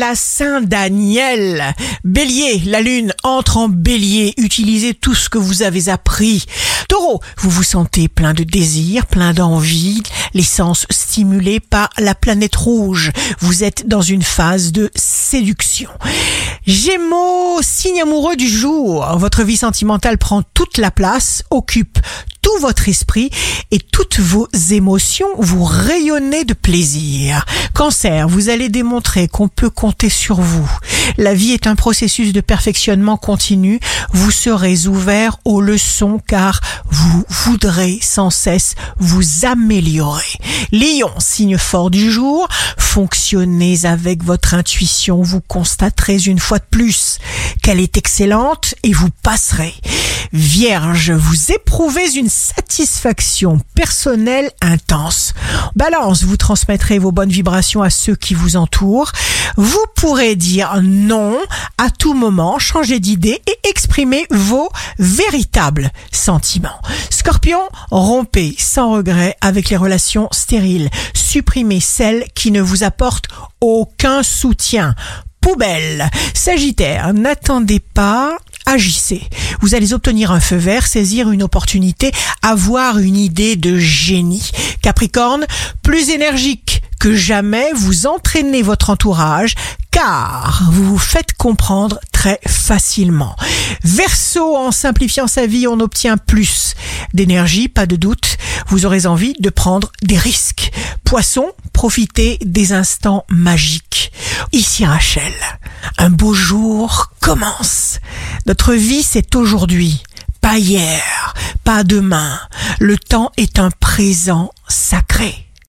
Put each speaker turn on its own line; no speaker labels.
la Saint Daniel. Bélier, la lune entre en bélier. Utilisez tout ce que vous avez appris. Taureau, vous vous sentez plein de désirs, plein d'envie, les sens stimulés par la planète rouge. Vous êtes dans une phase de séduction. Gémeaux, signe amoureux du jour. Votre vie sentimentale prend toute la place, occupe tout votre esprit et toutes vos émotions, vous rayonnez de plaisir. Cancer, vous allez démontrer qu'on peut compter sur vous. La vie est un processus de perfectionnement continu. Vous serez ouvert aux leçons car vous voudrez sans cesse vous améliorer. Lion, signe fort du jour, fonctionnez avec votre intuition. Vous constaterez une fois de plus qu'elle est excellente et vous passerez. Vierge, vous éprouvez une satisfaction personnelle intense. Balance, vous transmettrez vos bonnes vibrations à ceux qui vous entourent. Vous pourrez dire non à tout moment, changer d'idée et exprimer vos véritables sentiments. Scorpion, rompez sans regret avec les relations stériles. Supprimez celles qui ne vous apportent aucun soutien poubelle. Sagittaire, n'attendez pas agissez. Vous allez obtenir un feu vert, saisir une opportunité, avoir une idée de génie. Capricorne, plus énergique que jamais, vous entraînez votre entourage car vous vous faites comprendre très facilement. Verseau, en simplifiant sa vie, on obtient plus d'énergie, pas de doute. Vous aurez envie de prendre des risques. Poisson, profitez des instants magiques. Ici Rachel, un beau jour commence. Notre vie, c'est aujourd'hui, pas hier, pas demain. Le temps est un présent sacré.